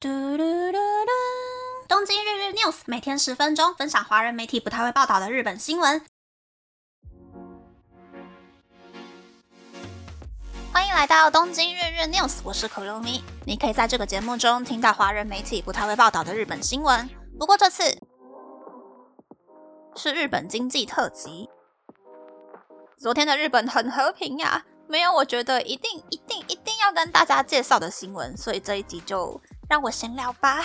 嘟嘟嘟嘟！东京日日 news 每天十分钟，分享华人媒体不太会报道的日本新闻。欢迎来到东京日日 news，我是可露咪。你可以在这个节目中听到华人媒体不太会报道的日本新闻。不过这次是日本经济特辑。昨天的日本很和平呀，没有我觉得一定一定一定要跟大家介绍的新闻，所以这一集就。让我闲聊吧。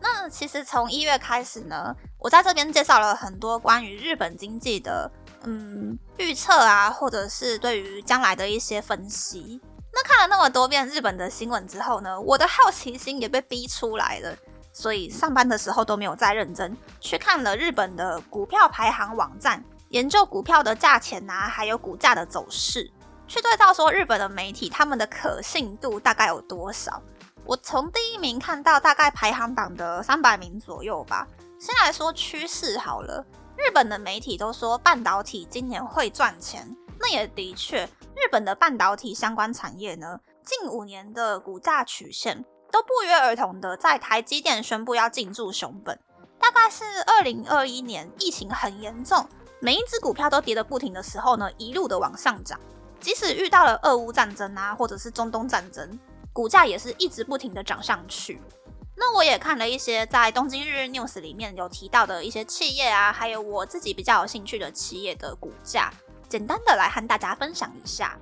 那其实从一月开始呢，我在这边介绍了很多关于日本经济的嗯预测啊，或者是对于将来的一些分析。那看了那么多遍日本的新闻之后呢，我的好奇心也被逼出来了，所以上班的时候都没有再认真去看了日本的股票排行网站，研究股票的价钱啊，还有股价的走势，去对照说日本的媒体他们的可信度大概有多少。我从第一名看到大概排行榜的三百名左右吧。先来说趋势好了，日本的媒体都说半导体今年会赚钱，那也的确，日本的半导体相关产业呢，近五年的股价曲线都不约而同的在台积电宣布要进驻熊本，大概是二零二一年疫情很严重，每一只股票都跌得不停的时候呢，一路的往上涨，即使遇到了俄乌战争啊，或者是中东战争。股价也是一直不停的涨上去。那我也看了一些在东京日日 news 里面有提到的一些企业啊，还有我自己比较有兴趣的企业的股价，简单的来和大家分享一下。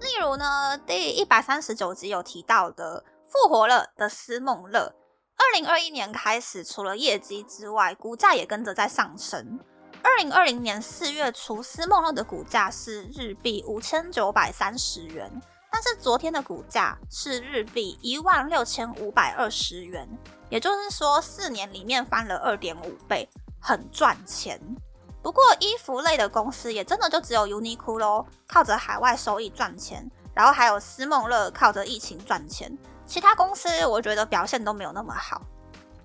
例如呢，第一百三十九集有提到的复活了的思梦乐，二零二一年开始，除了业绩之外，股价也跟着在上升。二零二零年四月初，思梦乐的股价是日币五千九百三十元。但是昨天的股价是日币一万六千五百二十元，也就是说四年里面翻了二点五倍，很赚钱。不过衣服类的公司也真的就只有 Uniqlo 靠着海外收益赚钱，然后还有思梦乐靠着疫情赚钱，其他公司我觉得表现都没有那么好。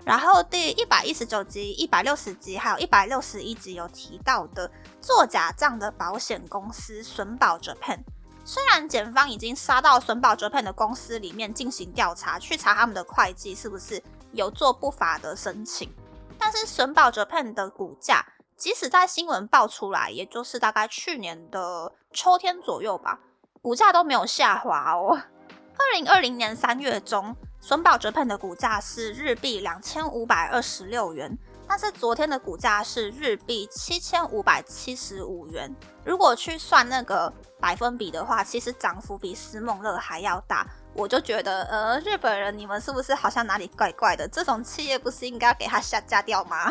然后第一百一十九集、一百六十集还有一百六十一集有提到的做假账的保险公司损保 Japan。虽然检方已经杀到损保 Japan 的公司里面进行调查，去查他们的会计是不是有做不法的申请，但是损保 Japan 的股价，即使在新闻爆出来，也就是大概去年的秋天左右吧，股价都没有下滑哦。二零二零年三月中，损保 Japan 的股价是日币两千五百二十六元。但是昨天的股价是日币七千五百七十五元。如果去算那个百分比的话，其实涨幅比思梦乐还要大。我就觉得，呃，日本人你们是不是好像哪里怪怪的？这种企业不是应该给它下架掉吗？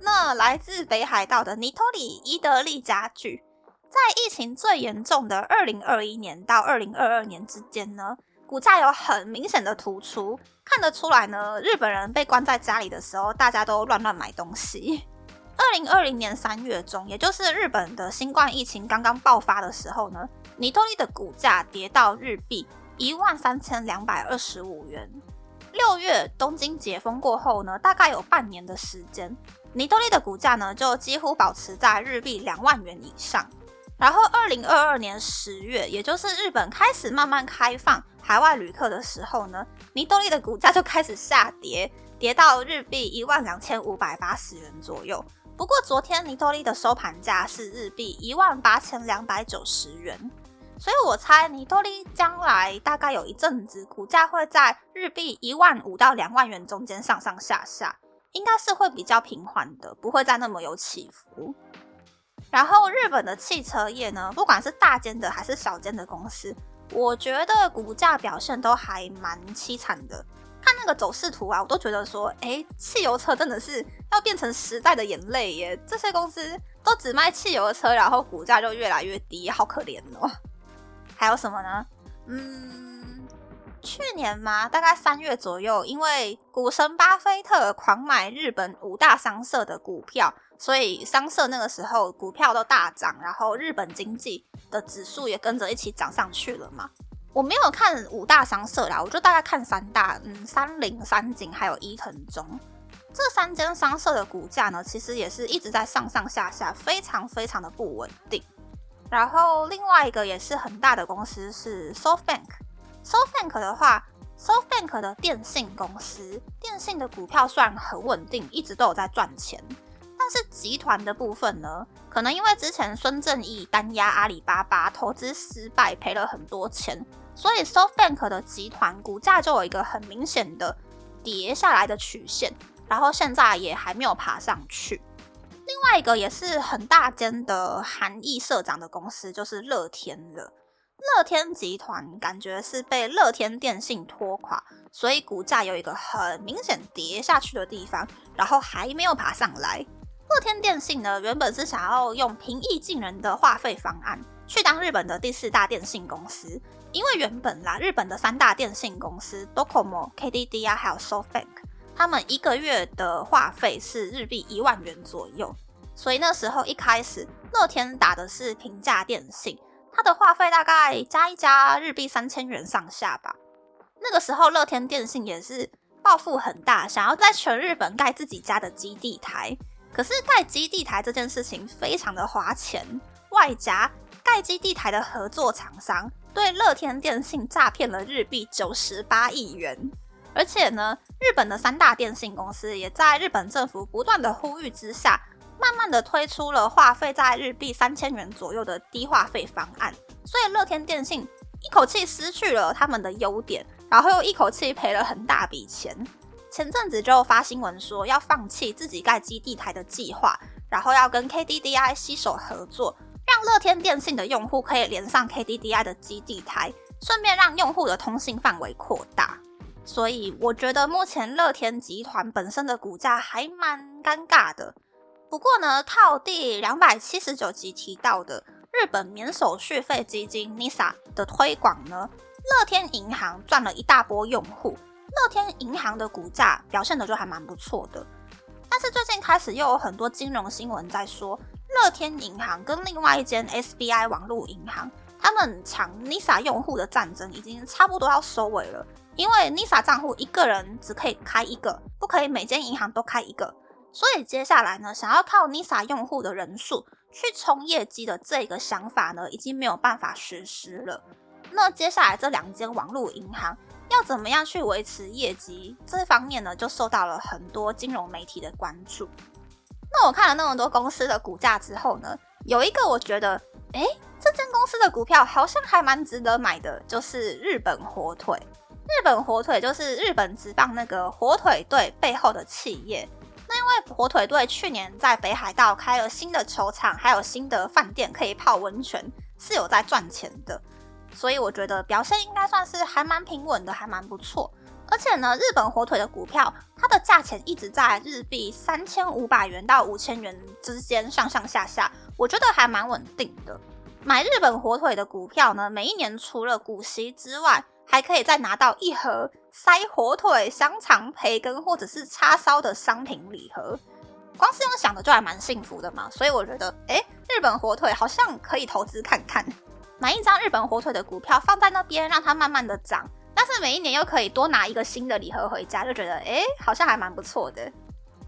那来自北海道的尼托里伊德利家具，在疫情最严重的二零二一年到二零二二年之间呢？股价有很明显的突出，看得出来呢。日本人被关在家里的时候，大家都乱乱买东西。二零二零年三月中，也就是日本的新冠疫情刚刚爆发的时候呢，尼托利的股价跌到日币一万三千两百二十五元。六月东京解封过后呢，大概有半年的时间，尼托利的股价呢就几乎保持在日币两万元以上。然后二零二二年十月，也就是日本开始慢慢开放。海外旅客的时候呢，尼多利的股价就开始下跌，跌到日币一万两千五百八十元左右。不过昨天尼多利的收盘价是日币一万八千两百九十元，所以我猜尼多利将来大概有一阵子股价会在日币一万五到两万元中间上上下下，应该是会比较平缓的，不会再那么有起伏。然后日本的汽车业呢，不管是大间的还是小间的公司。我觉得股价表现都还蛮凄惨的，看那个走势图啊，我都觉得说，哎，汽油车真的是要变成时代的眼泪耶！这些公司都只卖汽油的车，然后股价就越来越低，好可怜哦。还有什么呢？嗯，去年嘛，大概三月左右，因为股神巴菲特狂买日本五大商社的股票。所以商社那个时候股票都大涨，然后日本经济的指数也跟着一起涨上去了嘛。我没有看五大商社啦，我就大概看三大，嗯，三菱、三井还有伊藤忠这三间商社的股价呢，其实也是一直在上上下下，非常非常的不稳定。然后另外一个也是很大的公司是 SoftBank，SoftBank 的话，SoftBank 的电信公司，电信的股票虽然很稳定，一直都有在赚钱，是集团的部分呢，可能因为之前孙正义单压阿里巴巴投资失败，赔了很多钱，所以 SoftBank 的集团股价就有一个很明显的跌下来的曲线，然后现在也还没有爬上去。另外一个也是很大间的韩裔社长的公司，就是乐天了。乐天集团感觉是被乐天电信拖垮，所以股价有一个很明显跌下去的地方，然后还没有爬上来。乐天电信呢，原本是想要用平易近人的话费方案去当日本的第四大电信公司，因为原本啦，日本的三大电信公司 Docomo、KDDI 还有 SoftBank。他们一个月的话费是日币一万元左右，所以那时候一开始乐天打的是平价电信，它的话费大概加一加日币三千元上下吧。那个时候乐天电信也是抱负很大，想要在全日本盖自己家的基地台。可是盖基地台这件事情非常的花钱，外加盖基地台的合作厂商对乐天电信诈骗了日币九十八亿元。而且呢，日本的三大电信公司也在日本政府不断的呼吁之下，慢慢的推出了话费在日币三千元左右的低话费方案。所以乐天电信一口气失去了他们的优点，然后又一口气赔了很大笔钱。前阵子就发新闻说要放弃自己盖基地台的计划，然后要跟 KDDI 携手合作，让乐天电信的用户可以连上 KDDI 的基地台，顺便让用户的通信范围扩大。所以我觉得目前乐天集团本身的股价还蛮尴尬的。不过呢，套第两百七十九集提到的日本免手续费基金 NISA 的推广呢，乐天银行赚了一大波用户，乐天银行的股价表现的就还蛮不错的。但是最近开始又有很多金融新闻在说，乐天银行跟另外一间 SBI 网络银行，他们抢 NISA 用户的战争已经差不多要收尾了。因为 NISA 账户一个人只可以开一个，不可以每间银行都开一个，所以接下来呢，想要靠 NISA 用户的人数去冲业绩的这个想法呢，已经没有办法实施了。那接下来这两间网络银行要怎么样去维持业绩，这方面呢，就受到了很多金融媒体的关注。那我看了那么多公司的股价之后呢，有一个我觉得，哎，这间公司的股票好像还蛮值得买的，就是日本火腿。日本火腿就是日本职棒那个火腿队背后的企业。那因为火腿队去年在北海道开了新的球场，还有新的饭店可以泡温泉，是有在赚钱的。所以我觉得表现应该算是还蛮平稳的，还蛮不错。而且呢，日本火腿的股票它的价钱一直在日币三千五百元到五千元之间上上下下，我觉得还蛮稳定的。买日本火腿的股票呢，每一年除了股息之外，还可以再拿到一盒塞火腿、香肠、培根或者是叉烧的商品礼盒，光是用想的就还蛮幸福的嘛。所以我觉得，哎，日本火腿好像可以投资看看，买一张日本火腿的股票放在那边，让它慢慢的涨，但是每一年又可以多拿一个新的礼盒回家，就觉得，哎，好像还蛮不错的。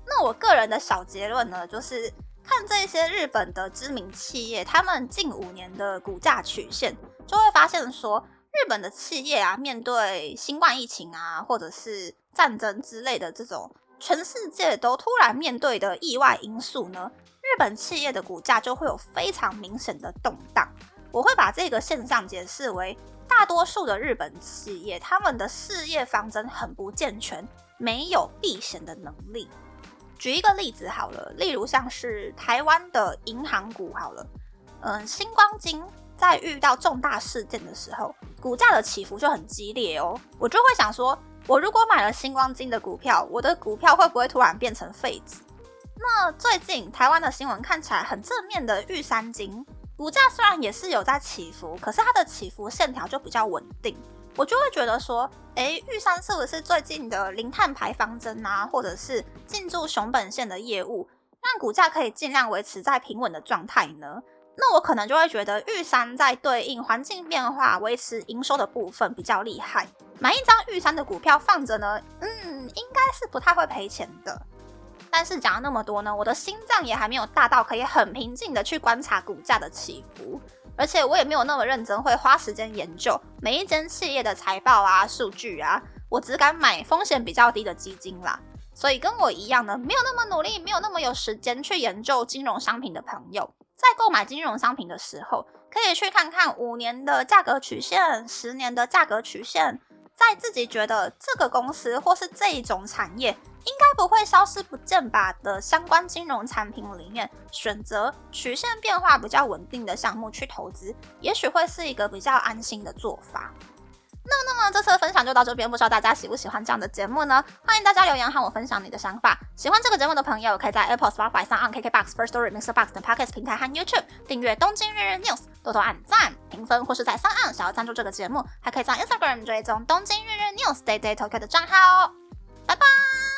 那我个人的小结论呢，就是看这些日本的知名企业，他们近五年的股价曲线，就会发现说。日本的企业啊，面对新冠疫情啊，或者是战争之类的这种全世界都突然面对的意外因素呢，日本企业的股价就会有非常明显的动荡。我会把这个现象解释为，大多数的日本企业他们的事业方针很不健全，没有避险的能力。举一个例子好了，例如像是台湾的银行股好了，嗯，星光金。在遇到重大事件的时候，股价的起伏就很激烈哦。我就会想说，我如果买了星光金的股票，我的股票会不会突然变成废纸？那最近台湾的新闻看起来很正面的玉山金，股价虽然也是有在起伏，可是它的起伏线条就比较稳定。我就会觉得说，诶，玉山是不是最近的零碳排方针啊，或者是进驻熊本县的业务，让股价可以尽量维持在平稳的状态呢？那我可能就会觉得玉山在对应环境变化、维持营收的部分比较厉害。买一张玉山的股票放着呢，嗯，应该是不太会赔钱的。但是讲了那么多呢，我的心脏也还没有大到可以很平静的去观察股价的起伏，而且我也没有那么认真会花时间研究每一间企业的财报啊、数据啊。我只敢买风险比较低的基金啦。所以跟我一样呢，没有那么努力，没有那么有时间去研究金融商品的朋友，在购买金融商品的时候，可以去看看五年的价格曲线、十年的价格曲线，在自己觉得这个公司或是这一种产业应该不会消失不见吧的相关金融产品里面，选择曲线变化比较稳定的项目去投资，也许会是一个比较安心的做法。那那么这次的分享就到这边，不知道大家喜不喜欢这样的节目呢？欢迎大家留言和我分享你的想法。喜欢这个节目的朋友，可以在 Apple、Spotify 上按 KKBox、First Story、Mr. Box 等 Podcast 平台和 YouTube 订阅《东京日日 News》，多多按赞、评分，或是在上岸想要赞助这个节目，还可以在 Instagram 追踪《东京日日 News》Day Day Tokyo 的账号哦。拜拜。